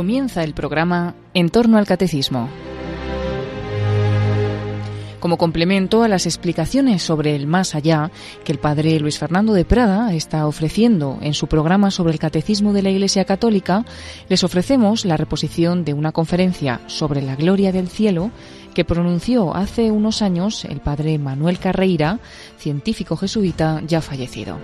Comienza el programa En torno al Catecismo. Como complemento a las explicaciones sobre el más allá que el padre Luis Fernando de Prada está ofreciendo en su programa sobre el Catecismo de la Iglesia Católica, les ofrecemos la reposición de una conferencia sobre la gloria del cielo que pronunció hace unos años el padre Manuel Carreira, científico jesuita ya fallecido.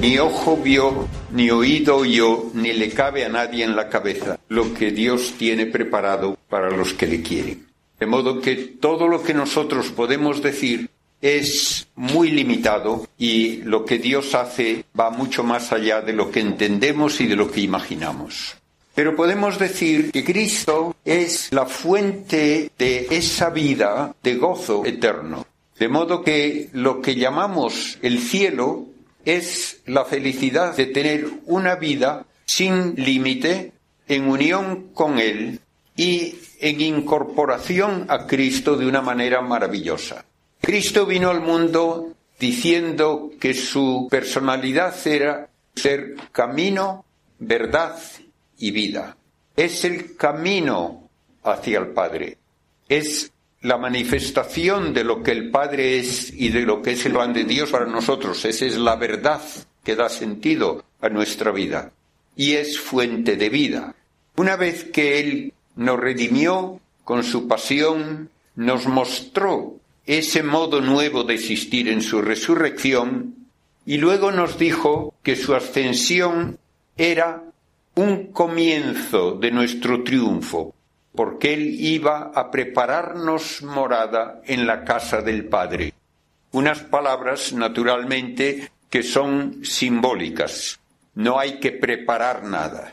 Ni ojo vio, ni oído oyó, ni le cabe a nadie en la cabeza lo que Dios tiene preparado para los que le quieren. De modo que todo lo que nosotros podemos decir es muy limitado y lo que Dios hace va mucho más allá de lo que entendemos y de lo que imaginamos. Pero podemos decir que Cristo es la fuente de esa vida de gozo eterno. De modo que lo que llamamos el cielo es la felicidad de tener una vida sin límite, en unión con Él y en incorporación a Cristo de una manera maravillosa. Cristo vino al mundo diciendo que su personalidad era ser camino, verdad y vida. Es el camino hacia el Padre. Es la manifestación de lo que el Padre es y de lo que es el plan de Dios para nosotros. Esa es la verdad que da sentido a nuestra vida y es fuente de vida. Una vez que Él nos redimió con su pasión, nos mostró ese modo nuevo de existir en su resurrección y luego nos dijo que su ascensión era un comienzo de nuestro triunfo, porque Él iba a prepararnos morada en la casa del Padre. Unas palabras, naturalmente, que son simbólicas. No hay que preparar nada.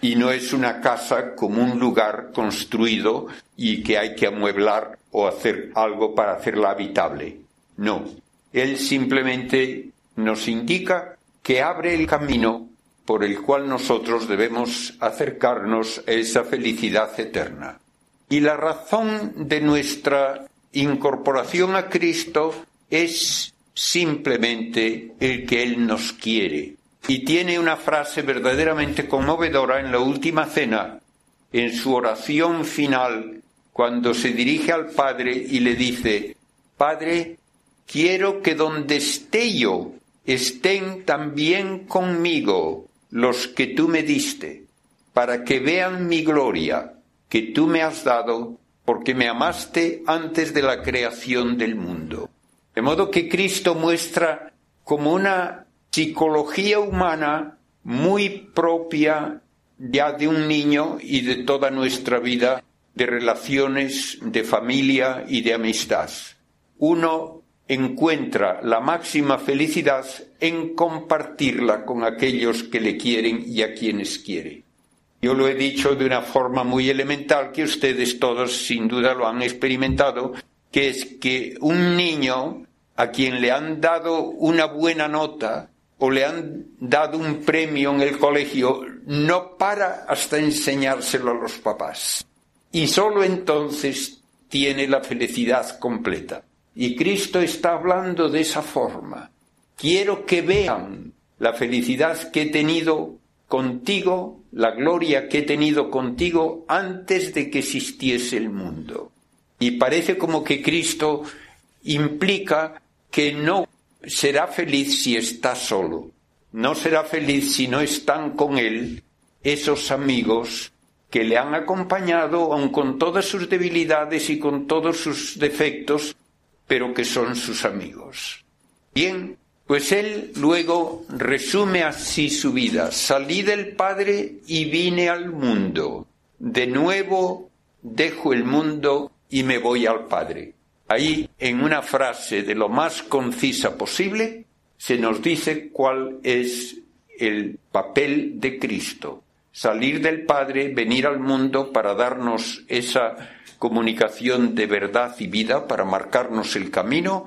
Y no es una casa como un lugar construido y que hay que amueblar o hacer algo para hacerla habitable. No. Él simplemente nos indica que abre el camino por el cual nosotros debemos acercarnos a esa felicidad eterna. Y la razón de nuestra incorporación a Cristo es simplemente el que Él nos quiere. Y tiene una frase verdaderamente conmovedora en la última cena, en su oración final, cuando se dirige al Padre y le dice, Padre, quiero que donde esté yo estén también conmigo los que tú me diste, para que vean mi gloria que tú me has dado, porque me amaste antes de la creación del mundo. De modo que Cristo muestra como una psicología humana muy propia ya de un niño y de toda nuestra vida de relaciones, de familia y de amistad. Uno encuentra la máxima felicidad en compartirla con aquellos que le quieren y a quienes quiere. Yo lo he dicho de una forma muy elemental que ustedes todos sin duda lo han experimentado, que es que un niño a quien le han dado una buena nota o le han dado un premio en el colegio no para hasta enseñárselo a los papás. Y sólo entonces tiene la felicidad completa. Y Cristo está hablando de esa forma. Quiero que vean la felicidad que he tenido contigo, la gloria que he tenido contigo antes de que existiese el mundo. Y parece como que Cristo implica que no será feliz si está solo, no será feliz si no están con él esos amigos que le han acompañado, aun con todas sus debilidades y con todos sus defectos, pero que son sus amigos. Bien, pues él luego resume así su vida. Salí del Padre y vine al mundo. De nuevo dejo el mundo y me voy al Padre. Ahí, en una frase de lo más concisa posible, se nos dice cuál es el papel de Cristo. Salir del Padre, venir al mundo para darnos esa comunicación de verdad y vida para marcarnos el camino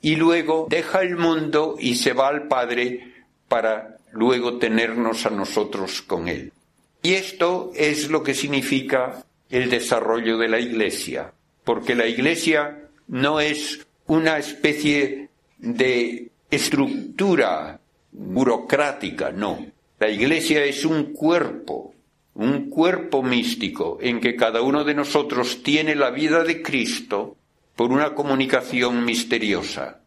y luego deja el mundo y se va al Padre para luego tenernos a nosotros con Él. Y esto es lo que significa el desarrollo de la Iglesia, porque la Iglesia no es una especie de estructura burocrática, no. La Iglesia es un cuerpo, un cuerpo místico en que cada uno de nosotros tiene la vida de Cristo por una comunicación misteriosa.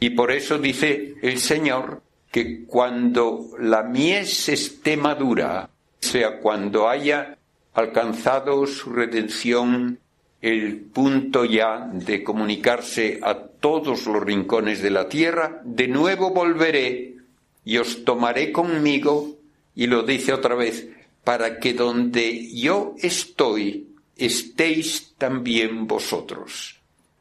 Y por eso dice el Señor que cuando la mies esté madura, sea, cuando haya alcanzado su redención, el punto ya de comunicarse a todos los rincones de la tierra, de nuevo volveré y os tomaré conmigo, y lo dice otra vez, para que donde yo estoy, estéis también vosotros.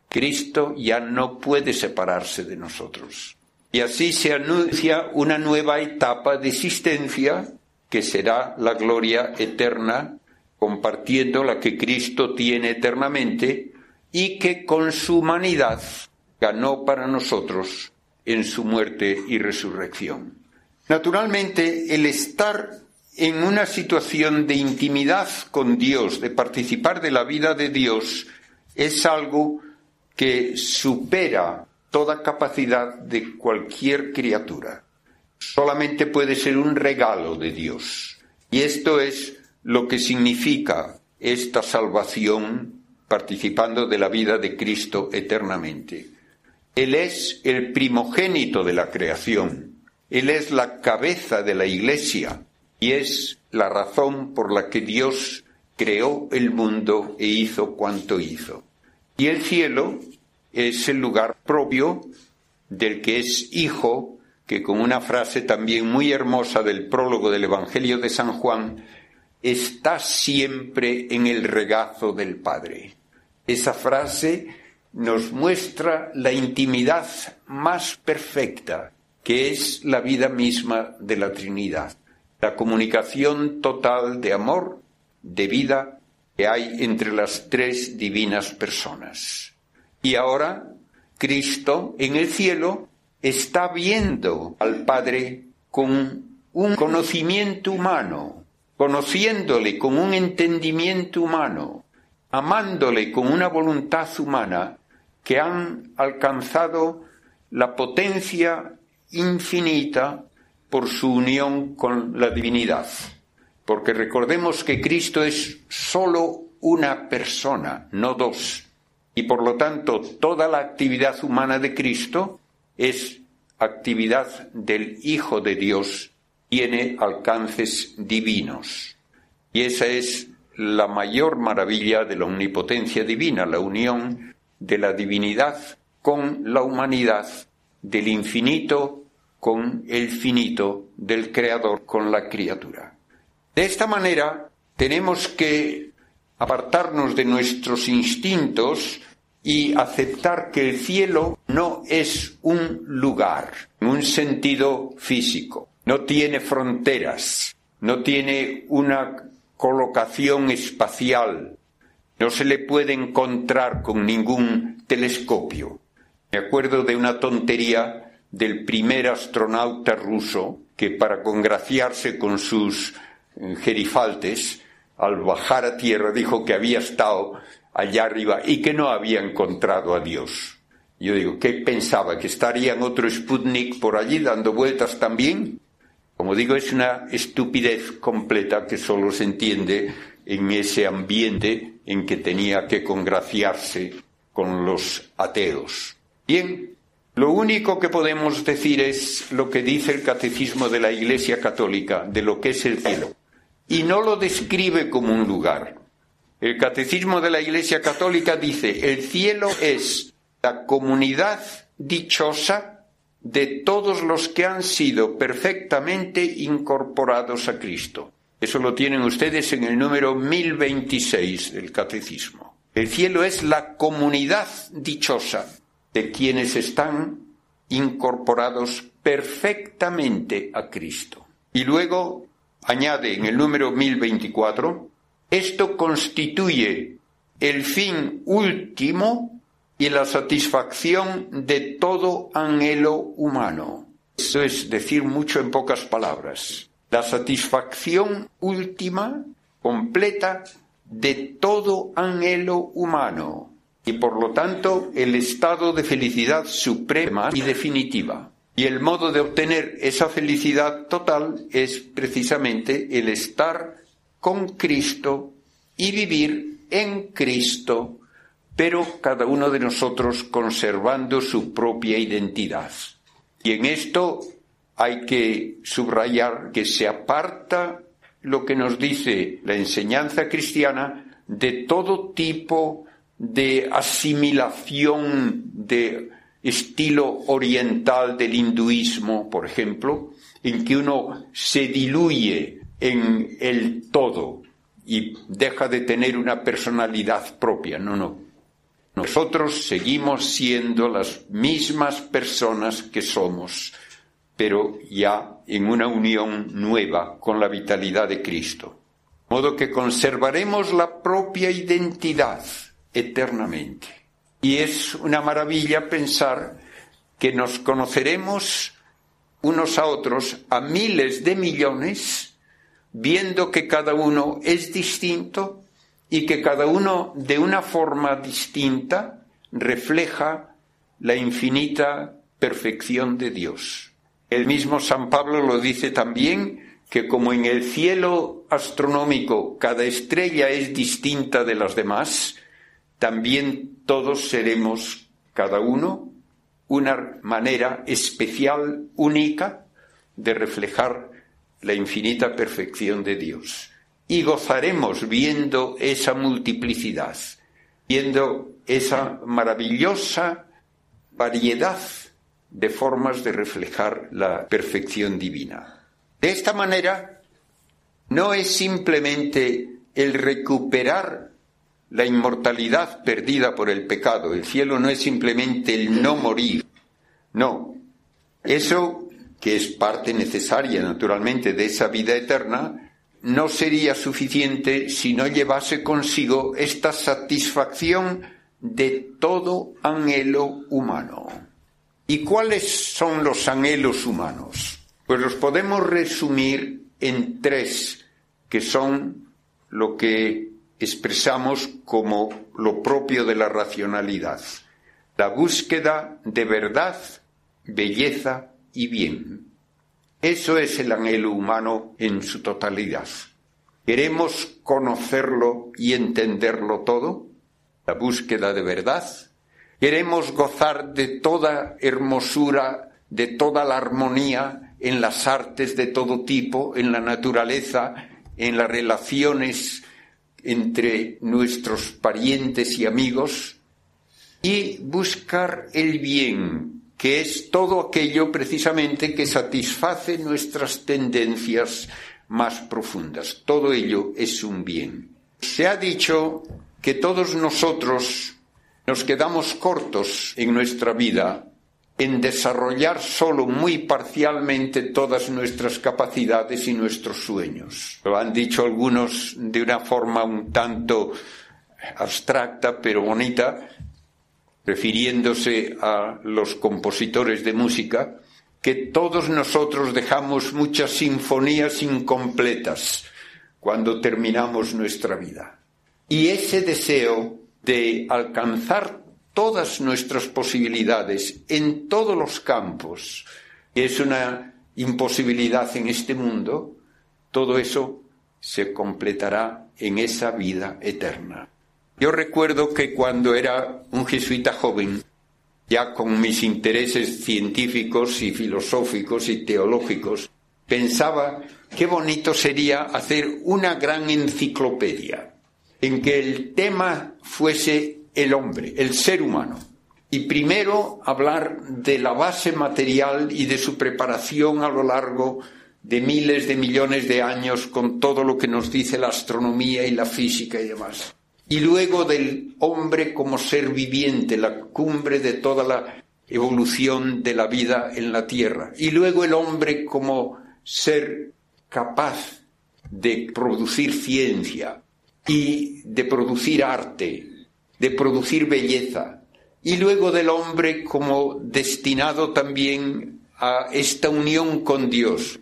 Cristo ya no puede separarse de nosotros. Y así se anuncia una nueva etapa de existencia que será la gloria eterna, compartiendo la que Cristo tiene eternamente y que con su humanidad ganó para nosotros en su muerte y resurrección. Naturalmente, el estar en una situación de intimidad con Dios, de participar de la vida de Dios, es algo que supera toda capacidad de cualquier criatura. Solamente puede ser un regalo de Dios. Y esto es lo que significa esta salvación participando de la vida de Cristo eternamente. Él es el primogénito de la creación. Él es la cabeza de la Iglesia y es la razón por la que Dios creó el mundo e hizo cuanto hizo. Y el cielo es el lugar propio del que es hijo, que con una frase también muy hermosa del prólogo del Evangelio de San Juan, está siempre en el regazo del Padre. Esa frase nos muestra la intimidad más perfecta, que es la vida misma de la Trinidad, la comunicación total de amor, de vida que hay entre las tres divinas personas. Y ahora Cristo en el cielo está viendo al Padre con un conocimiento humano, conociéndole con un entendimiento humano, amándole con una voluntad humana que han alcanzado la potencia infinita por su unión con la divinidad porque recordemos que Cristo es sólo una persona, no dos, y por lo tanto toda la actividad humana de Cristo es actividad del Hijo de Dios, tiene alcances divinos. Y esa es la mayor maravilla de la omnipotencia divina, la unión de la divinidad con la humanidad, del infinito con el finito, del Creador con la criatura. De esta manera tenemos que apartarnos de nuestros instintos y aceptar que el cielo no es un lugar un sentido físico, no tiene fronteras, no tiene una colocación espacial, no se le puede encontrar con ningún telescopio. Me acuerdo de una tontería del primer astronauta ruso que para congraciarse con sus Gerifaltes, al bajar a tierra, dijo que había estado allá arriba y que no había encontrado a Dios. Yo digo, ¿qué pensaba? ¿Que estaría en otro Sputnik por allí dando vueltas también? Como digo, es una estupidez completa que solo se entiende en ese ambiente en que tenía que congraciarse con los ateos. Bien, lo único que podemos decir es lo que dice el Catecismo de la Iglesia Católica de lo que es el cielo y no lo describe como un lugar. El Catecismo de la Iglesia Católica dice, el cielo es la comunidad dichosa de todos los que han sido perfectamente incorporados a Cristo. Eso lo tienen ustedes en el número 1026 del Catecismo. El cielo es la comunidad dichosa de quienes están incorporados perfectamente a Cristo. Y luego añade en el número 1024, esto constituye el fin último y la satisfacción de todo anhelo humano. Eso es decir mucho en pocas palabras. La satisfacción última, completa, de todo anhelo humano y por lo tanto el estado de felicidad suprema y definitiva. Y el modo de obtener esa felicidad total es precisamente el estar con Cristo y vivir en Cristo, pero cada uno de nosotros conservando su propia identidad. Y en esto hay que subrayar que se aparta lo que nos dice la enseñanza cristiana de todo tipo de asimilación de estilo oriental del hinduismo, por ejemplo, en que uno se diluye en el todo y deja de tener una personalidad propia. No, no. Nosotros seguimos siendo las mismas personas que somos, pero ya en una unión nueva con la vitalidad de Cristo. De modo que conservaremos la propia identidad eternamente. Y es una maravilla pensar que nos conoceremos unos a otros a miles de millones, viendo que cada uno es distinto y que cada uno de una forma distinta refleja la infinita perfección de Dios. El mismo San Pablo lo dice también que como en el cielo astronómico cada estrella es distinta de las demás, también todos seremos, cada uno, una manera especial, única, de reflejar la infinita perfección de Dios. Y gozaremos viendo esa multiplicidad, viendo esa maravillosa variedad de formas de reflejar la perfección divina. De esta manera, no es simplemente el recuperar la inmortalidad perdida por el pecado. El cielo no es simplemente el no morir. No. Eso, que es parte necesaria naturalmente de esa vida eterna, no sería suficiente si no llevase consigo esta satisfacción de todo anhelo humano. ¿Y cuáles son los anhelos humanos? Pues los podemos resumir en tres, que son lo que expresamos como lo propio de la racionalidad, la búsqueda de verdad, belleza y bien. Eso es el anhelo humano en su totalidad. ¿Queremos conocerlo y entenderlo todo? La búsqueda de verdad. ¿Queremos gozar de toda hermosura, de toda la armonía en las artes de todo tipo, en la naturaleza, en las relaciones entre nuestros parientes y amigos y buscar el bien, que es todo aquello precisamente que satisface nuestras tendencias más profundas. Todo ello es un bien. Se ha dicho que todos nosotros nos quedamos cortos en nuestra vida en desarrollar solo muy parcialmente todas nuestras capacidades y nuestros sueños. Lo han dicho algunos de una forma un tanto abstracta pero bonita, refiriéndose a los compositores de música, que todos nosotros dejamos muchas sinfonías incompletas cuando terminamos nuestra vida. Y ese deseo de alcanzar todas nuestras posibilidades en todos los campos, que es una imposibilidad en este mundo, todo eso se completará en esa vida eterna. Yo recuerdo que cuando era un jesuita joven, ya con mis intereses científicos y filosóficos y teológicos, pensaba qué bonito sería hacer una gran enciclopedia en que el tema fuese el hombre, el ser humano. Y primero hablar de la base material y de su preparación a lo largo de miles de millones de años con todo lo que nos dice la astronomía y la física y demás. Y luego del hombre como ser viviente, la cumbre de toda la evolución de la vida en la Tierra. Y luego el hombre como ser capaz de producir ciencia y de producir arte de producir belleza, y luego del hombre como destinado también a esta unión con Dios.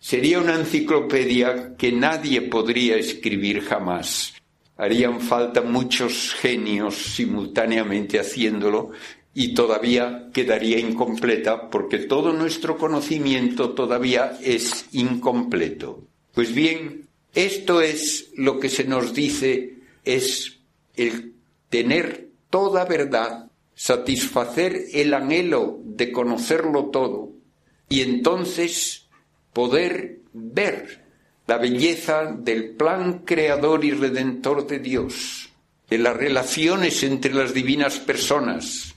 Sería una enciclopedia que nadie podría escribir jamás. Harían falta muchos genios simultáneamente haciéndolo y todavía quedaría incompleta porque todo nuestro conocimiento todavía es incompleto. Pues bien, esto es lo que se nos dice es el tener toda verdad, satisfacer el anhelo de conocerlo todo y entonces poder ver la belleza del plan creador y redentor de Dios, de las relaciones entre las divinas personas,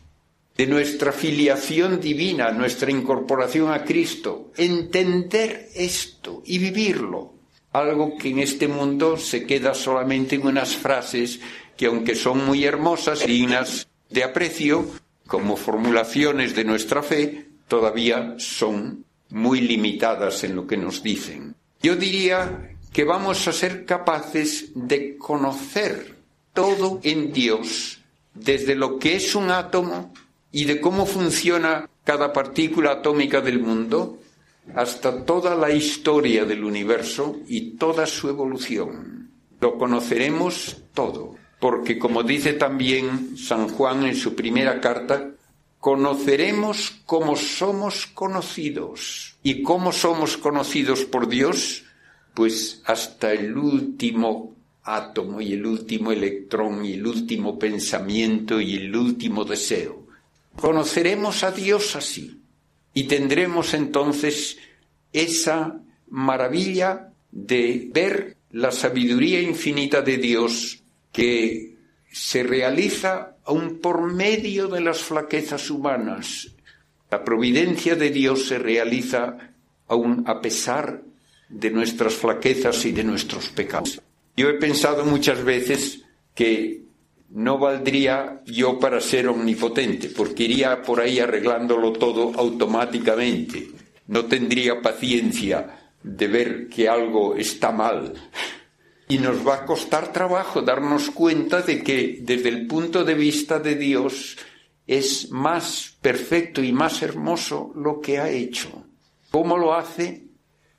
de nuestra filiación divina, nuestra incorporación a Cristo, entender esto y vivirlo, algo que en este mundo se queda solamente en unas frases que aunque son muy hermosas y dignas de aprecio, como formulaciones de nuestra fe, todavía son muy limitadas en lo que nos dicen. Yo diría que vamos a ser capaces de conocer todo en Dios, desde lo que es un átomo y de cómo funciona cada partícula atómica del mundo hasta toda la historia del universo y toda su evolución. Lo conoceremos todo, porque como dice también San Juan en su primera carta, conoceremos cómo somos conocidos. ¿Y cómo somos conocidos por Dios? Pues hasta el último átomo y el último electrón y el último pensamiento y el último deseo. Conoceremos a Dios así y tendremos entonces esa maravilla de ver la sabiduría infinita de Dios que se realiza aun por medio de las flaquezas humanas. La providencia de Dios se realiza aun a pesar de nuestras flaquezas y de nuestros pecados. Yo he pensado muchas veces que no valdría yo para ser omnipotente, porque iría por ahí arreglándolo todo automáticamente. No tendría paciencia de ver que algo está mal. Y nos va a costar trabajo darnos cuenta de que desde el punto de vista de Dios es más perfecto y más hermoso lo que ha hecho. ¿Cómo lo hace?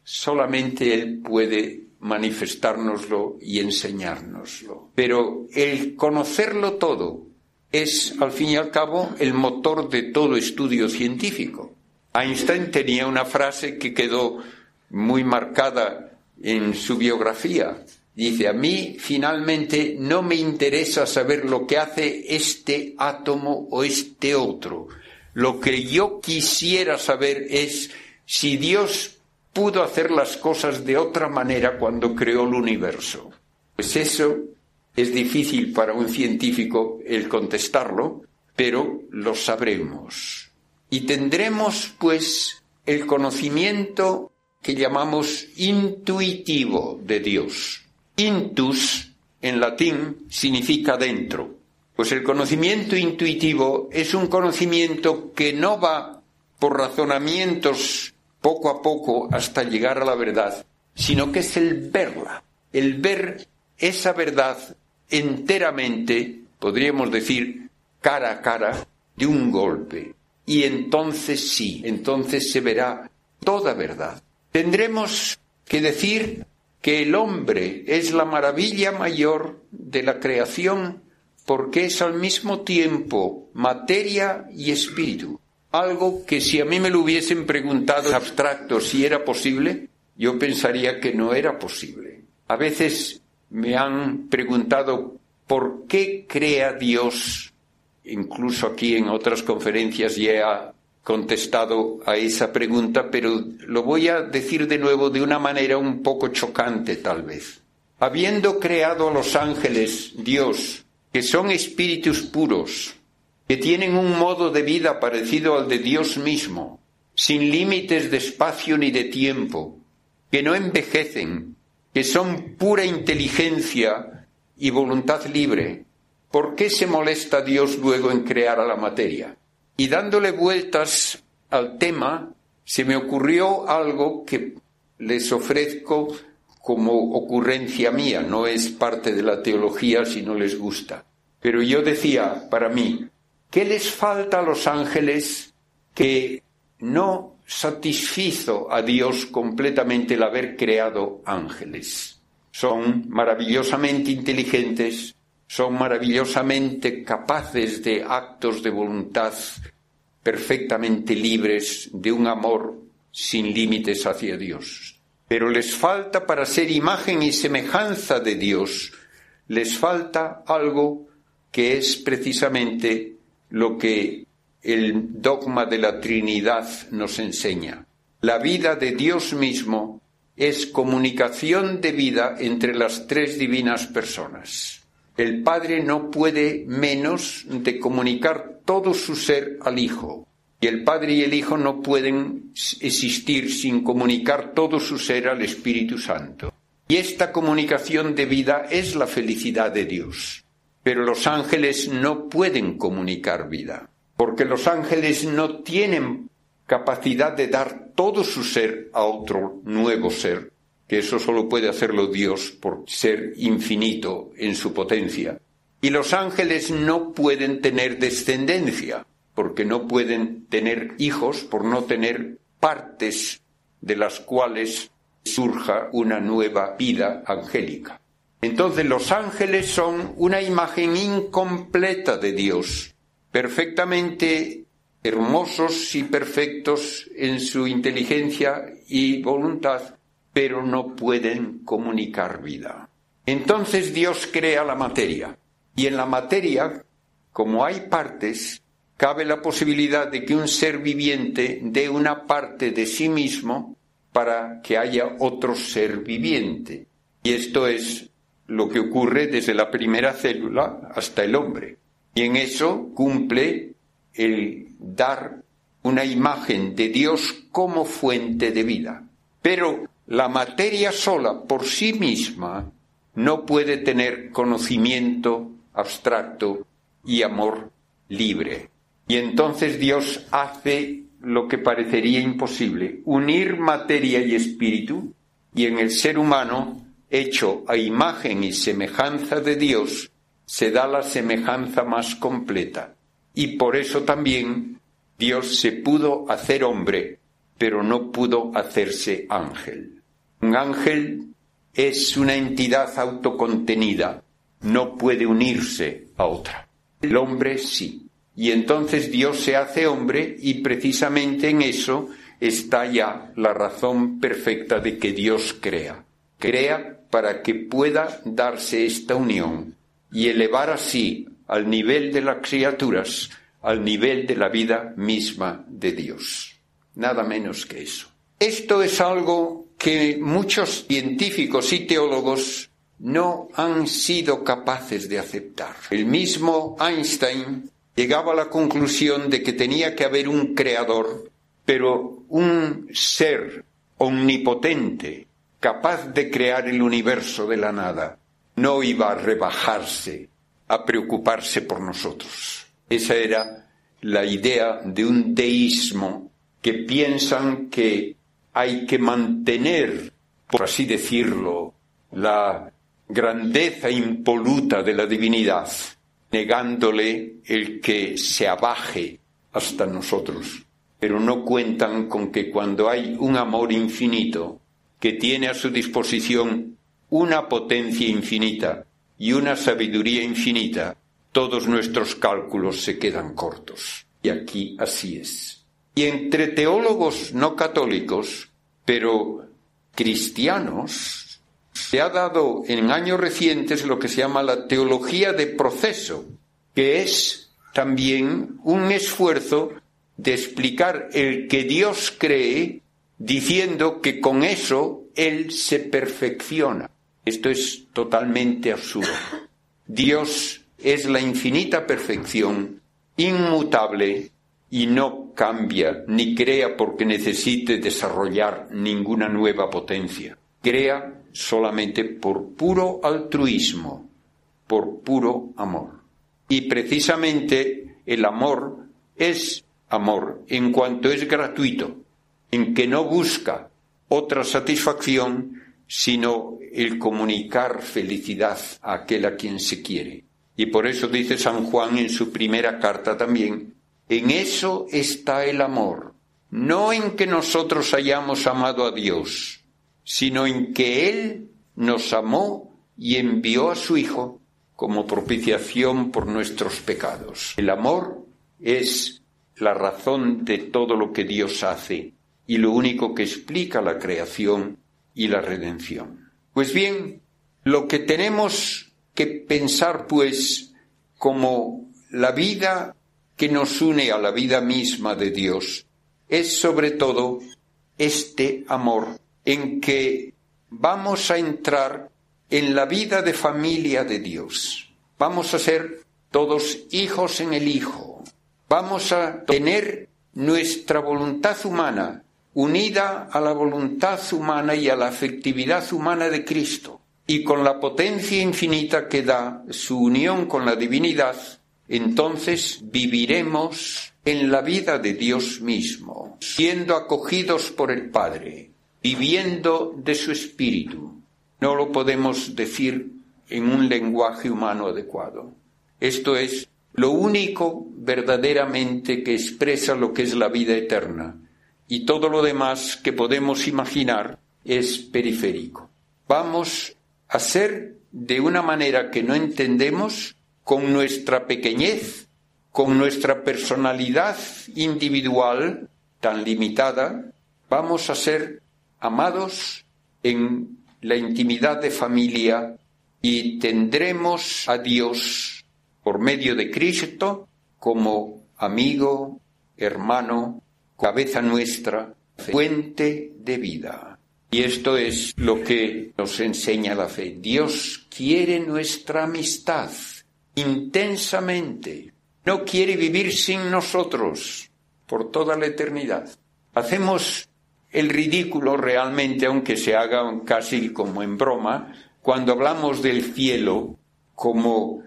Solamente Él puede manifestárnoslo y enseñárnoslo. Pero el conocerlo todo es, al fin y al cabo, el motor de todo estudio científico. Einstein tenía una frase que quedó muy marcada en su biografía. Dice, a mí finalmente no me interesa saber lo que hace este átomo o este otro. Lo que yo quisiera saber es si Dios pudo hacer las cosas de otra manera cuando creó el universo. Pues eso es difícil para un científico el contestarlo, pero lo sabremos. Y tendremos, pues, el conocimiento que llamamos intuitivo de Dios. Intus, en latín, significa dentro. Pues el conocimiento intuitivo es un conocimiento que no va por razonamientos poco a poco hasta llegar a la verdad, sino que es el verla, el ver esa verdad enteramente, podríamos decir, cara a cara, de un golpe. Y entonces sí, entonces se verá toda verdad. Tendremos que decir que el hombre es la maravilla mayor de la creación porque es al mismo tiempo materia y espíritu algo que si a mí me lo hubiesen preguntado en abstracto si era posible, yo pensaría que no era posible. A veces me han preguntado por qué crea Dios, incluso aquí en otras conferencias ya contestado a esa pregunta, pero lo voy a decir de nuevo de una manera un poco chocante tal vez. Habiendo creado a los ángeles, Dios, que son espíritus puros, que tienen un modo de vida parecido al de Dios mismo, sin límites de espacio ni de tiempo, que no envejecen, que son pura inteligencia y voluntad libre, ¿por qué se molesta Dios luego en crear a la materia? Y dándole vueltas al tema, se me ocurrió algo que les ofrezco como ocurrencia mía, no es parte de la teología si no les gusta. Pero yo decía para mí, ¿Qué les falta a los ángeles que no satisfizo a Dios completamente el haber creado ángeles? Son maravillosamente inteligentes, son maravillosamente capaces de actos de voluntad perfectamente libres de un amor sin límites hacia Dios. Pero les falta para ser imagen y semejanza de Dios, les falta algo que es precisamente lo que el dogma de la Trinidad nos enseña. La vida de Dios mismo es comunicación de vida entre las tres divinas personas. El Padre no puede menos de comunicar todo su ser al Hijo. Y el Padre y el Hijo no pueden existir sin comunicar todo su ser al Espíritu Santo. Y esta comunicación de vida es la felicidad de Dios. Pero los ángeles no pueden comunicar vida, porque los ángeles no tienen capacidad de dar todo su ser a otro nuevo ser, que eso solo puede hacerlo Dios por ser infinito en su potencia. Y los ángeles no pueden tener descendencia, porque no pueden tener hijos por no tener partes de las cuales surja una nueva vida angélica. Entonces los ángeles son una imagen incompleta de Dios, perfectamente hermosos y perfectos en su inteligencia y voluntad, pero no pueden comunicar vida. Entonces Dios crea la materia, y en la materia, como hay partes, cabe la posibilidad de que un ser viviente dé una parte de sí mismo para que haya otro ser viviente. Y esto es lo que ocurre desde la primera célula hasta el hombre. Y en eso cumple el dar una imagen de Dios como fuente de vida. Pero la materia sola por sí misma no puede tener conocimiento abstracto y amor libre. Y entonces Dios hace lo que parecería imposible, unir materia y espíritu, y en el ser humano hecho a imagen y semejanza de Dios, se da la semejanza más completa. Y por eso también Dios se pudo hacer hombre, pero no pudo hacerse ángel. Un ángel es una entidad autocontenida, no puede unirse a otra. El hombre sí. Y entonces Dios se hace hombre y precisamente en eso está ya la razón perfecta de que Dios crea. Crea para que pueda darse esta unión y elevar así al nivel de las criaturas, al nivel de la vida misma de Dios. Nada menos que eso. Esto es algo que muchos científicos y teólogos no han sido capaces de aceptar. El mismo Einstein llegaba a la conclusión de que tenía que haber un creador, pero un ser omnipotente, capaz de crear el universo de la nada, no iba a rebajarse, a preocuparse por nosotros. Esa era la idea de un deísmo que piensan que hay que mantener, por así decirlo, la grandeza impoluta de la divinidad, negándole el que se abaje hasta nosotros. Pero no cuentan con que cuando hay un amor infinito, que tiene a su disposición una potencia infinita y una sabiduría infinita, todos nuestros cálculos se quedan cortos. Y aquí así es. Y entre teólogos no católicos, pero cristianos, se ha dado en años recientes lo que se llama la teología de proceso, que es también un esfuerzo de explicar el que Dios cree diciendo que con eso Él se perfecciona. Esto es totalmente absurdo. Dios es la infinita perfección, inmutable, y no cambia ni crea porque necesite desarrollar ninguna nueva potencia. Crea solamente por puro altruismo, por puro amor. Y precisamente el amor es amor en cuanto es gratuito, en que no busca otra satisfacción sino el comunicar felicidad a aquel a quien se quiere. Y por eso dice San Juan en su primera carta también, en eso está el amor, no en que nosotros hayamos amado a Dios, sino en que Él nos amó y envió a su Hijo como propiciación por nuestros pecados. El amor es la razón de todo lo que Dios hace y lo único que explica la creación y la redención. Pues bien, lo que tenemos que pensar, pues, como la vida que nos une a la vida misma de Dios, es sobre todo este amor en que vamos a entrar en la vida de familia de Dios. Vamos a ser todos hijos en el Hijo. Vamos a tener nuestra voluntad humana unida a la voluntad humana y a la afectividad humana de Cristo, y con la potencia infinita que da su unión con la divinidad, entonces viviremos en la vida de Dios mismo, siendo acogidos por el Padre, viviendo de su Espíritu. No lo podemos decir en un lenguaje humano adecuado. Esto es lo único verdaderamente que expresa lo que es la vida eterna, y todo lo demás que podemos imaginar es periférico. Vamos a ser de una manera que no entendemos, con nuestra pequeñez, con nuestra personalidad individual tan limitada, vamos a ser amados en la intimidad de familia y tendremos a Dios por medio de Cristo como amigo, hermano, cabeza nuestra, fuente de vida. Y esto es lo que nos enseña la fe. Dios quiere nuestra amistad intensamente. No quiere vivir sin nosotros por toda la eternidad. Hacemos el ridículo realmente, aunque se haga casi como en broma, cuando hablamos del cielo como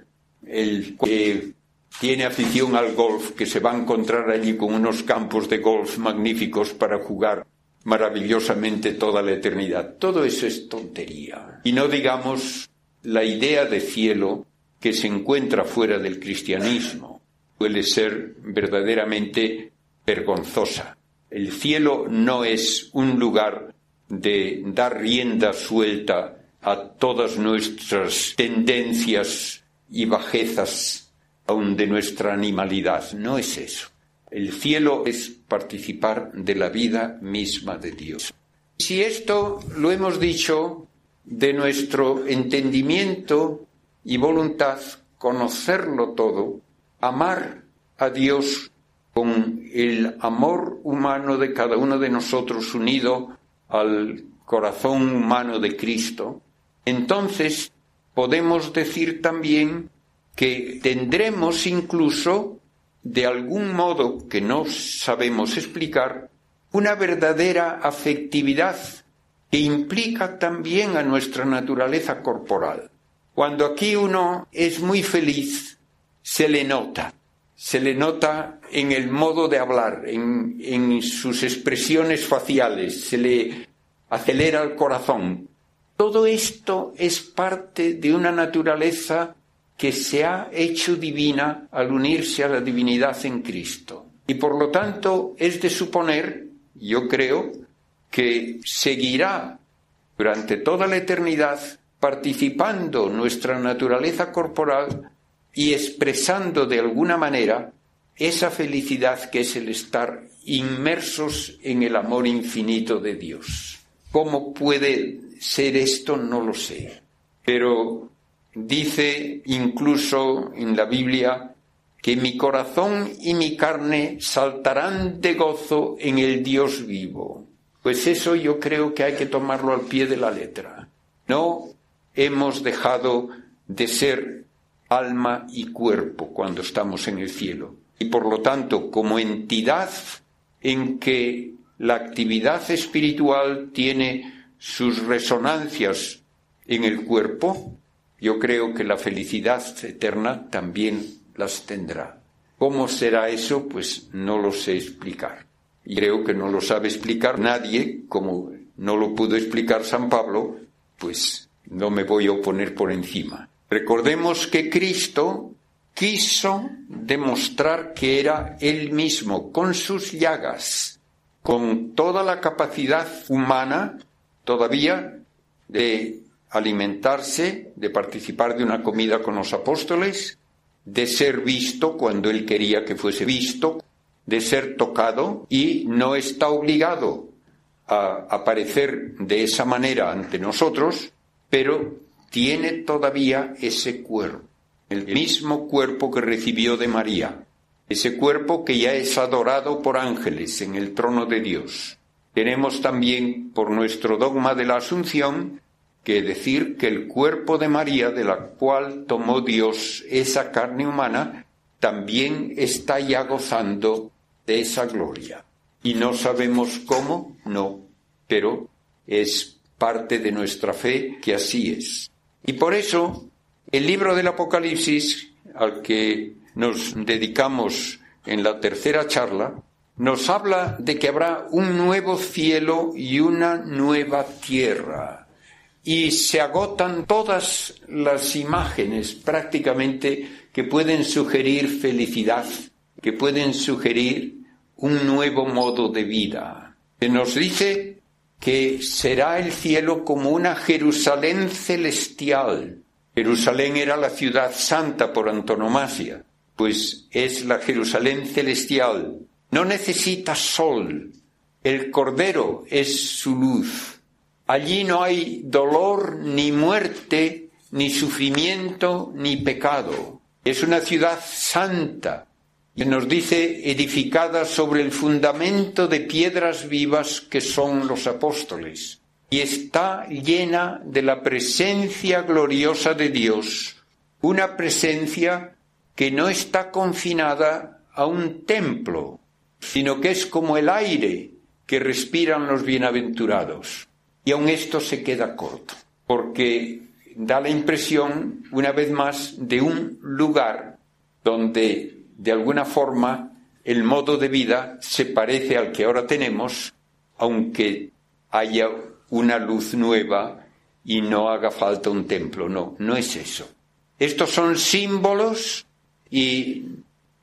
el que tiene afición al golf, que se va a encontrar allí con unos campos de golf magníficos para jugar maravillosamente toda la eternidad. Todo eso es tontería. Y no digamos la idea de cielo que se encuentra fuera del cristianismo. Puede ser verdaderamente vergonzosa. El cielo no es un lugar de dar rienda suelta a todas nuestras tendencias y bajezas aun de nuestra animalidad. No es eso. El cielo es participar de la vida misma de Dios. Si esto lo hemos dicho de nuestro entendimiento y voluntad, conocerlo todo, amar a Dios con el amor humano de cada uno de nosotros unido al corazón humano de Cristo, entonces podemos decir también que tendremos incluso, de algún modo que no sabemos explicar, una verdadera afectividad que implica también a nuestra naturaleza corporal. Cuando aquí uno es muy feliz, se le nota, se le nota en el modo de hablar, en, sus expresiones faciales, se le acelera el corazón. Todo esto es parte de una naturaleza que se ha hecho divina al unirse a la divinidad en Cristo. Y por lo tanto es de suponer, yo creo, que seguirá durante toda la eternidad participando nuestra naturaleza corporal y expresando de alguna manera esa felicidad que es el estar inmersos en el amor infinito de Dios. ¿Cómo puede ser esto? No lo sé. Pero Dice incluso en la Biblia que mi corazón y mi carne saltarán de gozo en el Dios vivo. Pues eso yo creo que hay que tomarlo al pie de la letra. No hemos dejado de ser alma y cuerpo cuando estamos en el cielo. Y por lo tanto, como entidad en que la actividad espiritual tiene sus resonancias en el cuerpo, yo creo que la felicidad eterna también las tendrá. ¿Cómo será eso? Pues no lo sé explicar. Y creo que no lo sabe explicar nadie, como no lo pudo explicar San Pablo, pues no me voy a oponer por encima. Recordemos que Cristo quiso demostrar que era Él mismo, con sus llagas, con toda la capacidad humana todavía de alimentarse, de participar de una comida con los apóstoles, de ser visto cuando él quería que fuese visto, de ser tocado y no está obligado a aparecer de esa manera ante nosotros, pero tiene todavía ese cuerpo, el mismo cuerpo que recibió de María, ese cuerpo que ya es adorado por ángeles en el trono de Dios. Tenemos también, por nuestro dogma de la Asunción, que decir que el cuerpo de María, de la cual tomó Dios esa carne humana, también está ya gozando de esa gloria. Y no sabemos cómo, no, pero es parte de nuestra fe que así es. Y por eso el libro del Apocalipsis, al que nos dedicamos en la tercera charla, nos habla de que habrá un nuevo cielo y una nueva tierra. Y se agotan todas las imágenes prácticamente que pueden sugerir felicidad, que pueden sugerir un nuevo modo de vida. Se nos dice que será el cielo como una Jerusalén celestial. Jerusalén era la ciudad santa por antonomasia, pues es la Jerusalén celestial. No necesita sol, el Cordero es su luz. Allí no hay dolor, ni muerte, ni sufrimiento, ni pecado. Es una ciudad santa, y nos dice edificada sobre el fundamento de piedras vivas que son los apóstoles, y está llena de la presencia gloriosa de Dios, una presencia que no está confinada a un templo, sino que es como el aire que respiran los bienaventurados. Y aun esto se queda corto, porque da la impresión, una vez más, de un lugar donde de alguna forma, el modo de vida se parece al que ahora tenemos, aunque haya una luz nueva y no haga falta un templo. No, no es eso. Estos son símbolos y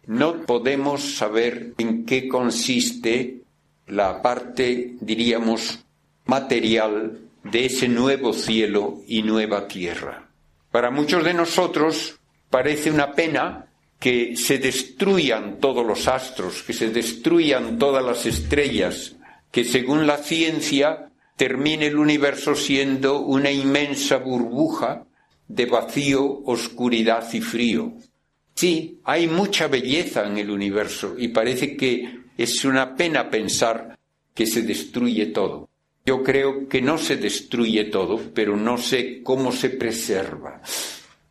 no podemos saber en qué consiste la parte, diríamos, material de ese nuevo cielo y nueva tierra. Para muchos de nosotros parece una pena que se destruyan todos los astros, que se destruyan todas las estrellas, que según la ciencia termine el universo siendo una inmensa burbuja de vacío, oscuridad y frío. Sí, hay mucha belleza en el universo y parece que es una pena pensar que se destruye todo. Yo creo que no se destruye todo, pero no sé cómo se preserva.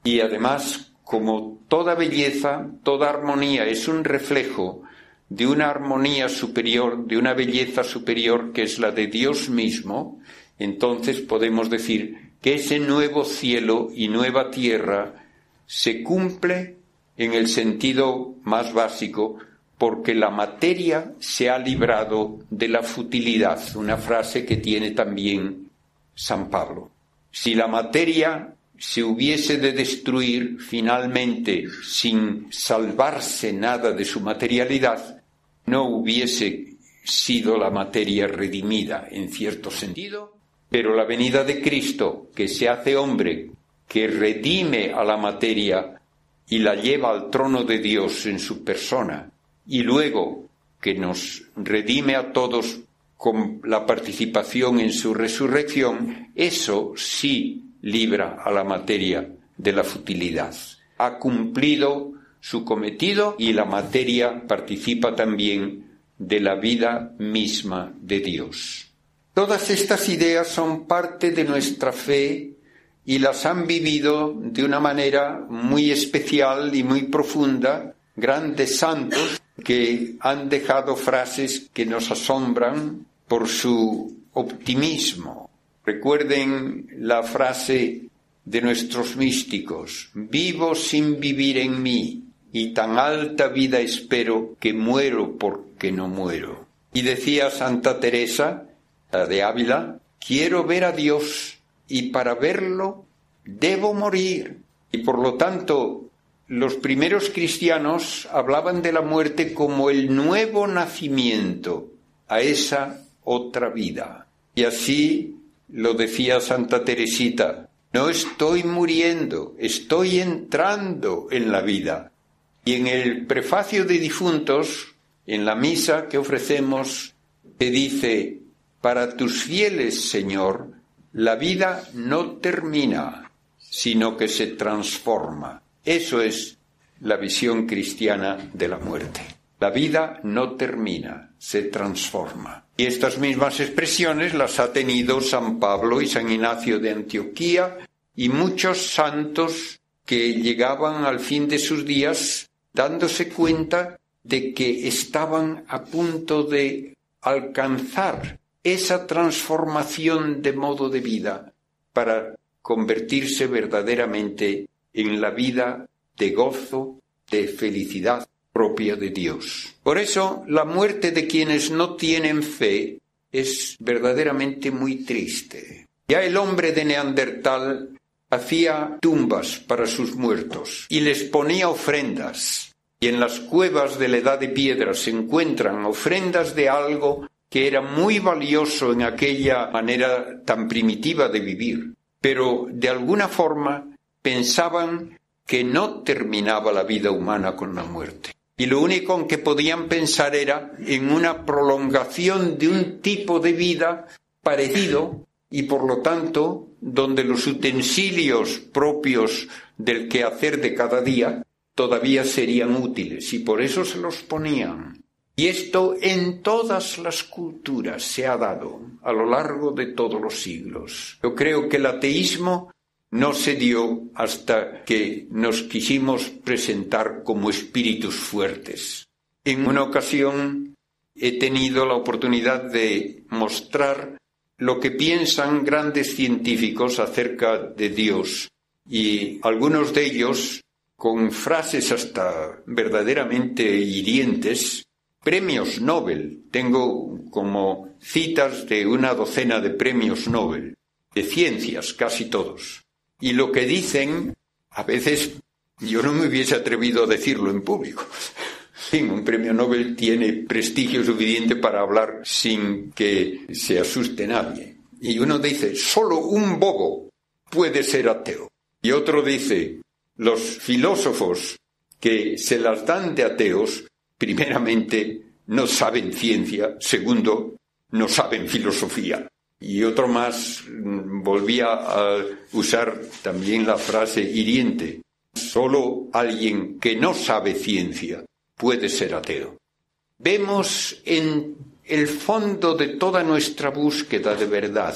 Y además, como toda belleza, toda armonía es un reflejo de una armonía superior, de una belleza superior que es la de Dios mismo, entonces podemos decir que ese nuevo cielo y nueva tierra se cumple en el sentido más básico porque la materia se ha librado de la futilidad, una frase que tiene también San Pablo. Si la materia se hubiese de destruir finalmente sin salvarse nada de su materialidad, no hubiese sido la materia redimida en cierto sentido, pero la venida de Cristo, que se hace hombre, que redime a la materia y la lleva al trono de Dios en su persona, y luego que nos redime a todos con la participación en su resurrección, eso sí libra a la materia de la futilidad. Ha cumplido su cometido y la materia participa también de la vida misma de Dios. Todas estas ideas son parte de nuestra fe y las han vivido de una manera muy especial y muy profunda grandes santos que han dejado frases que nos asombran por su optimismo, Recuerden la frase de nuestros místicos, vivo sin vivir en mí, y tan alta vida espero que muero porque no muero. Y decía Santa Teresa, la de Ávila, quiero ver a Dios, y para verlo debo morir. Y por lo tanto, los primeros cristianos hablaban de la muerte como el nuevo nacimiento a esa otra vida. Y así lo decía Santa Teresita, No estoy muriendo, estoy entrando en la vida. Y en el prefacio de difuntos, en la misa que ofrecemos, te dice, para tus fieles, Señor, la vida no termina, sino que se transforma. Eso es la visión cristiana de la muerte. La vida no termina, se transforma. Y estas mismas expresiones las ha tenido San Pablo y San Ignacio de Antioquía y muchos santos que llegaban al fin de sus días dándose cuenta de que estaban a punto de alcanzar esa transformación de modo de vida para convertirse verdaderamente en la vida de gozo, de felicidad propia de Dios. Por eso la muerte de quienes no tienen fe es verdaderamente muy triste. Ya el hombre de Neandertal hacía tumbas para sus muertos y les ponía ofrendas. Y en las cuevas de la edad de piedra se encuentran ofrendas de algo que era muy valioso en aquella manera tan primitiva de vivir. Pero de alguna forma pensaban que no terminaba la vida humana con la muerte y lo único en que podían pensar era en una prolongación de un tipo de vida parecido y por lo tanto donde los utensilios propios del quehacer de cada día todavía serían útiles y por eso se los ponían. Y esto en todas las culturas se ha dado a lo largo de todos los siglos. Yo creo que el ateísmo no se dio hasta que nos quisimos presentar como espíritus fuertes. En una ocasión he tenido la oportunidad de mostrar lo que piensan grandes científicos acerca de Dios y algunos de ellos con frases hasta verdaderamente hirientes, premios Nobel. Tengo como citas de una docena de premios Nobel, de ciencias casi todos. Y lo que dicen, a veces yo no me hubiese atrevido a decirlo en público. un premio Nobel tiene prestigio suficiente para hablar sin que se asuste nadie. Y uno dice, solo un bobo puede ser ateo. Y otro dice, los filósofos que se las dan de ateos, primeramente, no saben ciencia, segundo, no saben filosofía. Y otro más volvía a usar también la frase hiriente. Solo alguien que no sabe ciencia puede ser ateo. Vemos en el fondo de toda nuestra búsqueda de verdad,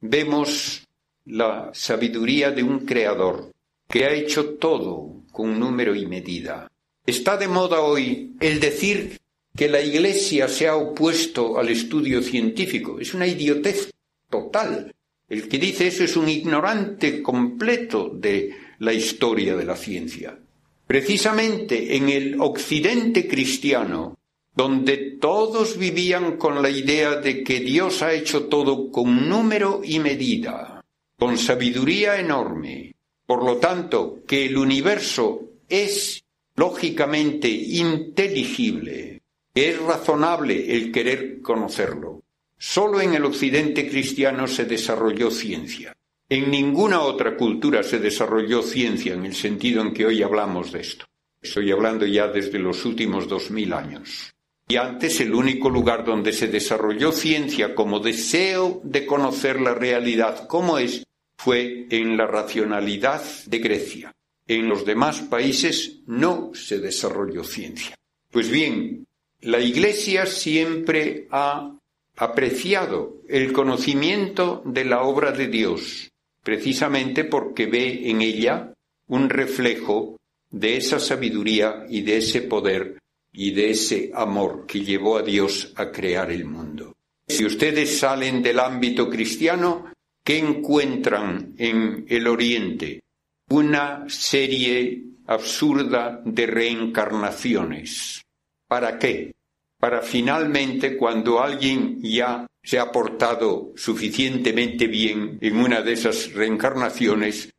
vemos la sabiduría de un creador que ha hecho todo con número y medida. Está de moda hoy el decir que la Iglesia se ha opuesto al estudio científico. Es una idiotez total. El que dice eso es un ignorante completo de la historia de la ciencia. Precisamente en el occidente cristiano, donde todos vivían con la idea de que Dios ha hecho todo con número y medida, con sabiduría enorme, por lo tanto que el universo es lógicamente inteligible, es razonable el querer conocerlo. Solo en el occidente cristiano se desarrolló ciencia. En ninguna otra cultura se desarrolló ciencia en el sentido en que hoy hablamos de esto. Estoy hablando ya desde los últimos dos mil años. Y antes el único lugar donde se desarrolló ciencia como deseo de conocer la realidad como es fue en la racionalidad de Grecia. En los demás países no se desarrolló ciencia. Pues bien, la Iglesia siempre ha apreciado el conocimiento de la obra de Dios, precisamente porque ve en ella un reflejo de esa sabiduría y de ese poder y de ese amor que llevó a Dios a crear el mundo. Si ustedes salen del ámbito cristiano, ¿qué encuentran en el Oriente? Una serie absurda de reencarnaciones. ¿Para qué? Para finalmente cuando alguien ya se ha portado suficientemente bien en una de esas reencarnaciones,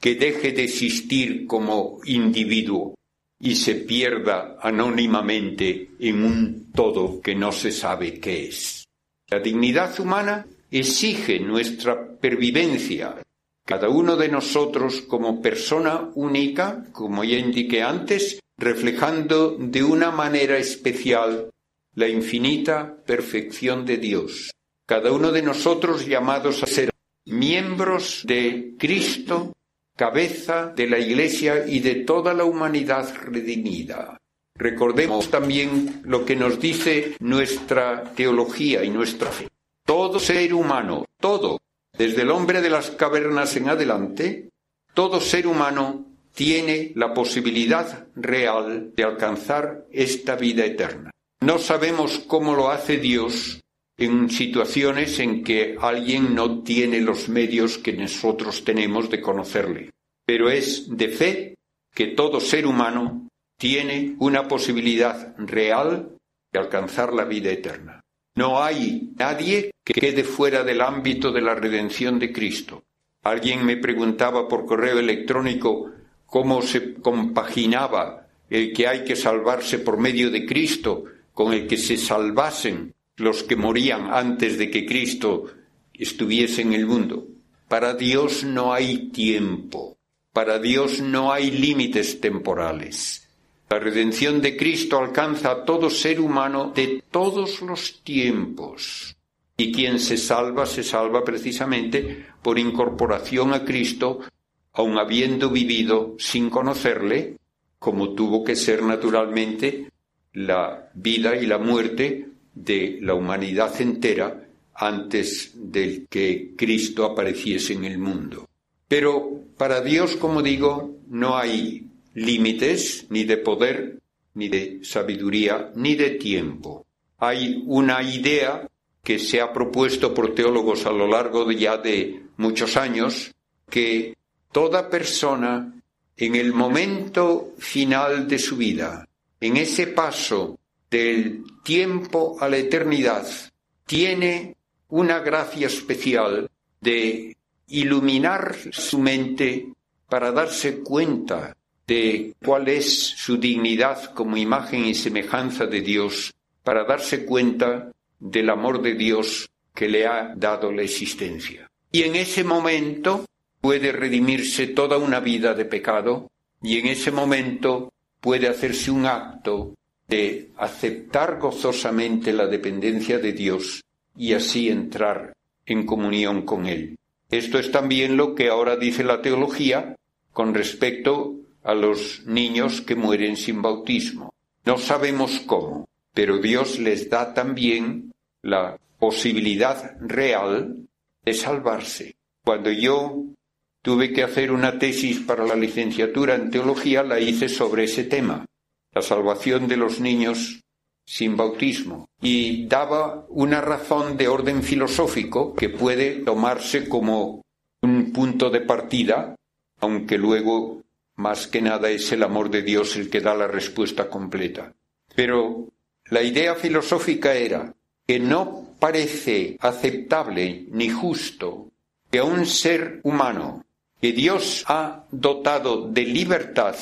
que deje de existir como individuo y se pierda anónimamente en un todo que no se sabe qué es. La dignidad humana exige nuestra pervivencia, cada uno de nosotros como persona única, como ya indiqué antes, reflejando de una manera especial la infinita perfección de Dios. Cada uno de nosotros llamados a ser miembros de Cristo, cabeza de la Iglesia y de toda la humanidad redimida. Recordemos también lo que nos dice nuestra teología y nuestra fe. Todo ser humano, todo, desde el hombre de las cavernas en adelante, todo ser humano tiene la posibilidad real de alcanzar esta vida eterna. No sabemos cómo lo hace Dios en situaciones en que alguien no tiene los medios que nosotros tenemos de conocerle. Pero es de fe que todo ser humano tiene una posibilidad real de alcanzar la vida eterna. No hay nadie que quede fuera del ámbito de la redención de Cristo. Alguien me preguntaba por correo electrónico cómo se compaginaba el que hay que salvarse por medio de Cristo con el que se salvasen los que morían antes de que Cristo estuviese en el mundo. Para Dios no hay tiempo, para Dios no hay límites temporales. La redención de Cristo alcanza a todo ser humano de todos los tiempos. Y quien se salva, se salva precisamente por incorporación a Cristo, aun habiendo vivido sin conocerle, como tuvo que ser naturalmente la vida y la muerte de la humanidad entera antes de que Cristo apareciese en el mundo. Pero para Dios, como digo, no hay límites ni de poder, ni de sabiduría, ni de tiempo. Hay una idea que se ha propuesto por teólogos a lo largo de ya de muchos años, que toda persona en el momento final de su vida, en ese paso del tiempo a la eternidad, tiene una gracia especial de iluminar su mente para darse cuenta de cuál es su dignidad como imagen y semejanza de Dios, para darse cuenta del amor de Dios que le ha dado la existencia. Y en ese momento puede redimirse toda una vida de pecado y en ese momento puede hacerse un acto de aceptar gozosamente la dependencia de Dios y así entrar en comunión con Él. Esto es también lo que ahora dice la teología con respecto a los niños que mueren sin bautismo. No sabemos cómo, pero Dios les da también la posibilidad real de salvarse. Cuando yo tuve que hacer una tesis para la licenciatura en teología, la hice sobre ese tema la salvación de los niños sin bautismo y daba una razón de orden filosófico que puede tomarse como un punto de partida, aunque luego más que nada es el amor de Dios el que da la respuesta completa. Pero la idea filosófica era que no parece aceptable ni justo que a un ser humano que Dios ha dotado de libertad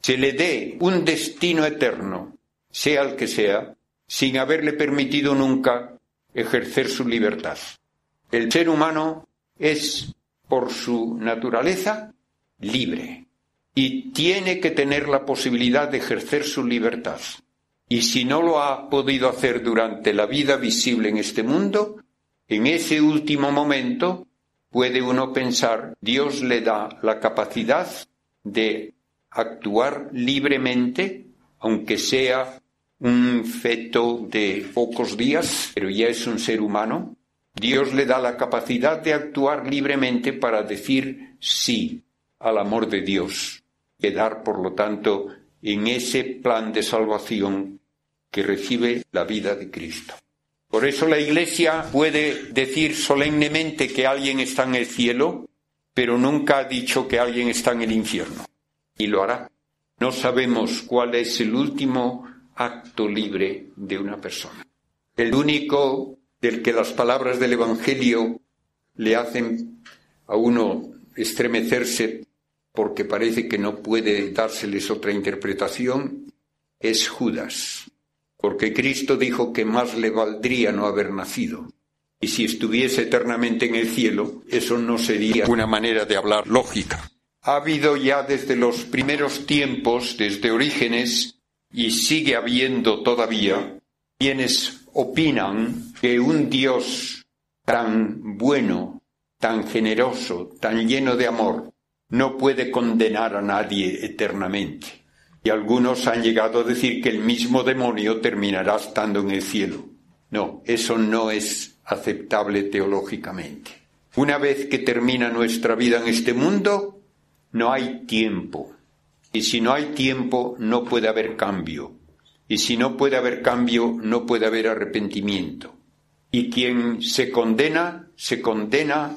se le dé un destino eterno, sea el que sea, sin haberle permitido nunca ejercer su libertad. El ser humano es, por su naturaleza, libre y tiene que tener la posibilidad de ejercer su libertad. Y si no lo ha podido hacer durante la vida visible en este mundo, en ese último momento puede uno pensar, Dios le da la capacidad de actuar libremente, aunque sea un feto de pocos días, pero ya es un ser humano. Dios le da la capacidad de actuar libremente para decir sí al amor de Dios, quedar, por lo tanto, en ese plan de salvación que recibe la vida de Cristo. Por eso la Iglesia puede decir solemnemente que alguien está en el cielo, pero nunca ha dicho que alguien está en el infierno y lo hará. No sabemos cuál es el último acto libre de una persona. El único del que las palabras del Evangelio le hacen a uno estremecerse porque parece que no puede dárseles otra interpretación es Judas, porque Cristo dijo que más le valdría no haber nacido. Y si estuviese eternamente en el cielo, eso no sería una manera de hablar lógica. Ha habido ya desde los primeros tiempos, desde Orígenes, y sigue habiendo todavía, quienes opinan que un Dios tan bueno, tan generoso, tan lleno de amor, no puede condenar a nadie eternamente. Y algunos han llegado a decir que el mismo demonio terminará estando en el cielo. No, eso no es aceptable teológicamente. Una vez que termina nuestra vida en este mundo, no hay tiempo. Y si no hay tiempo, no puede haber cambio. Y si no puede haber cambio, no puede haber arrepentimiento. Y quien se condena, se condena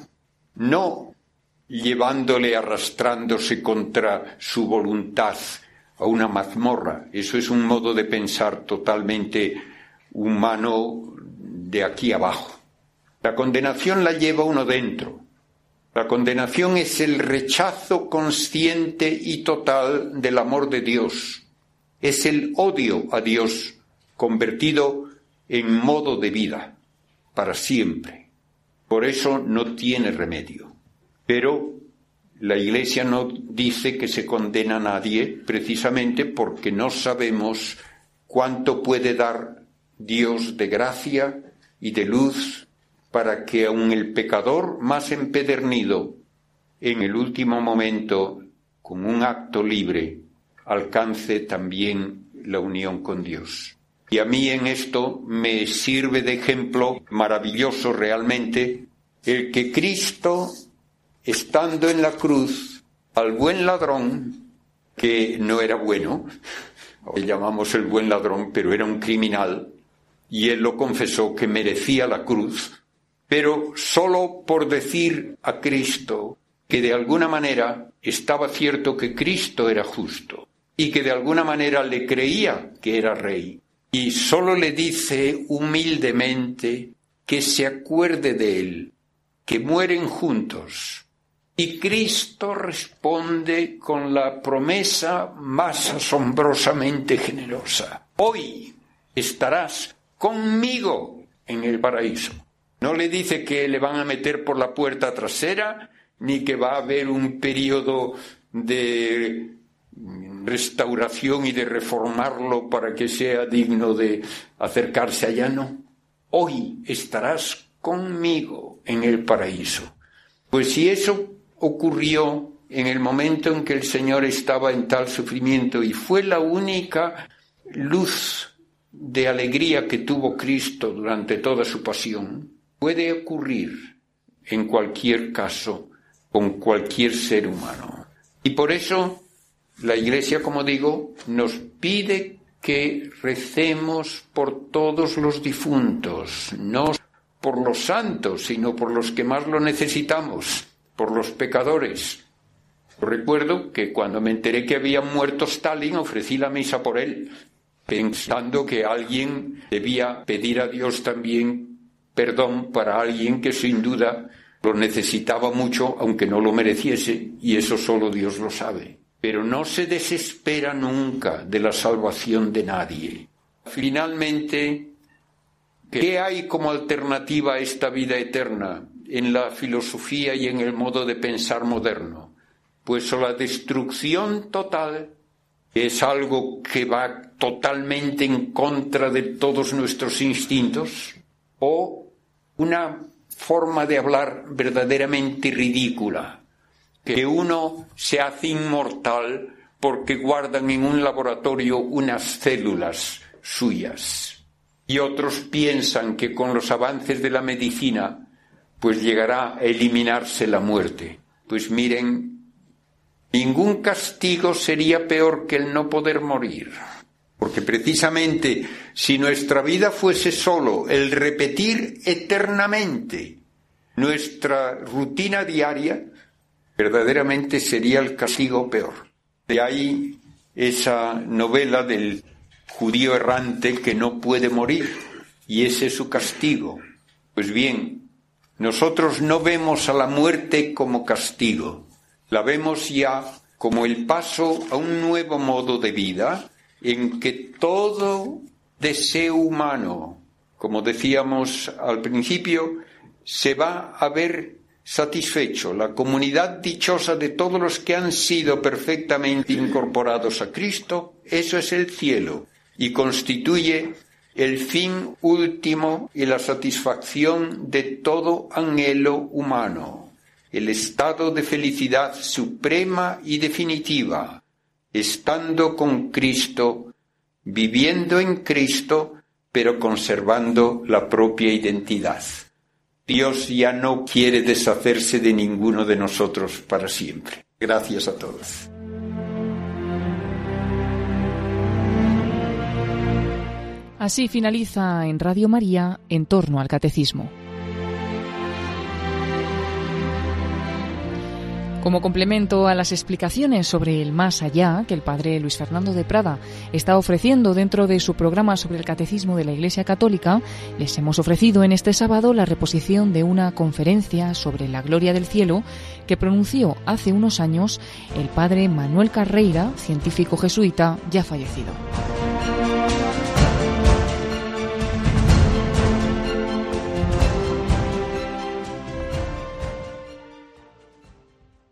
no llevándole arrastrándose contra su voluntad a una mazmorra. Eso es un modo de pensar totalmente humano de aquí abajo. La condenación la lleva uno dentro. La condenación es el rechazo consciente y total del amor de Dios. Es el odio a Dios convertido en modo de vida para siempre. Por eso no tiene remedio. Pero la Iglesia no dice que se condena a nadie precisamente porque no sabemos cuánto puede dar Dios de gracia y de luz para que aun el pecador más empedernido en el último momento, con un acto libre, alcance también la unión con Dios. Y a mí en esto me sirve de ejemplo maravilloso realmente el que Cristo estando en la cruz al buen ladrón, que no era bueno, le llamamos el buen ladrón, pero era un criminal, y él lo confesó que merecía la cruz, pero solo por decir a Cristo que de alguna manera estaba cierto que Cristo era justo y que de alguna manera le creía que era rey. Y solo le dice humildemente que se acuerde de él, que mueren juntos, y Cristo responde con la promesa más asombrosamente generosa. Hoy estarás conmigo en el paraíso. No le dice que le van a meter por la puerta trasera, ni que va a haber un periodo de restauración y de reformarlo para que sea digno de acercarse allá, no. Hoy estarás conmigo en el paraíso. Pues si eso ocurrió en el momento en que el Señor estaba en tal sufrimiento y fue la única luz de alegría que tuvo Cristo durante toda su pasión, puede ocurrir en cualquier caso con cualquier ser humano. Y por eso la Iglesia, como digo, nos pide que recemos por todos los difuntos, no por los santos, sino por los que más lo necesitamos por los pecadores. Recuerdo que cuando me enteré que había muerto Stalin, ofrecí la misa por él, pensando que alguien debía pedir a Dios también perdón para alguien que sin duda lo necesitaba mucho, aunque no lo mereciese, y eso solo Dios lo sabe. Pero no se desespera nunca de la salvación de nadie. Finalmente, ¿qué hay como alternativa a esta vida eterna? En la filosofía y en el modo de pensar moderno? Pues la destrucción total, es algo que va totalmente en contra de todos nuestros instintos, o una forma de hablar verdaderamente ridícula, que uno se hace inmortal porque guardan en un laboratorio unas células suyas. Y otros piensan que con los avances de la medicina pues llegará a eliminarse la muerte. Pues miren, ningún castigo sería peor que el no poder morir. Porque precisamente si nuestra vida fuese solo el repetir eternamente nuestra rutina diaria, verdaderamente sería el castigo peor. De ahí esa novela del judío errante que no puede morir, y ese es su castigo. Pues bien, nosotros no vemos a la muerte como castigo, la vemos ya como el paso a un nuevo modo de vida en que todo deseo humano, como decíamos al principio, se va a ver satisfecho. La comunidad dichosa de todos los que han sido perfectamente incorporados a Cristo, eso es el cielo y constituye el fin último y la satisfacción de todo anhelo humano, el estado de felicidad suprema y definitiva, estando con Cristo, viviendo en Cristo, pero conservando la propia identidad. Dios ya no quiere deshacerse de ninguno de nosotros para siempre. Gracias a todos. Así finaliza en Radio María en torno al catecismo. Como complemento a las explicaciones sobre el más allá que el padre Luis Fernando de Prada está ofreciendo dentro de su programa sobre el catecismo de la Iglesia Católica, les hemos ofrecido en este sábado la reposición de una conferencia sobre la gloria del cielo que pronunció hace unos años el padre Manuel Carreira, científico jesuita ya fallecido.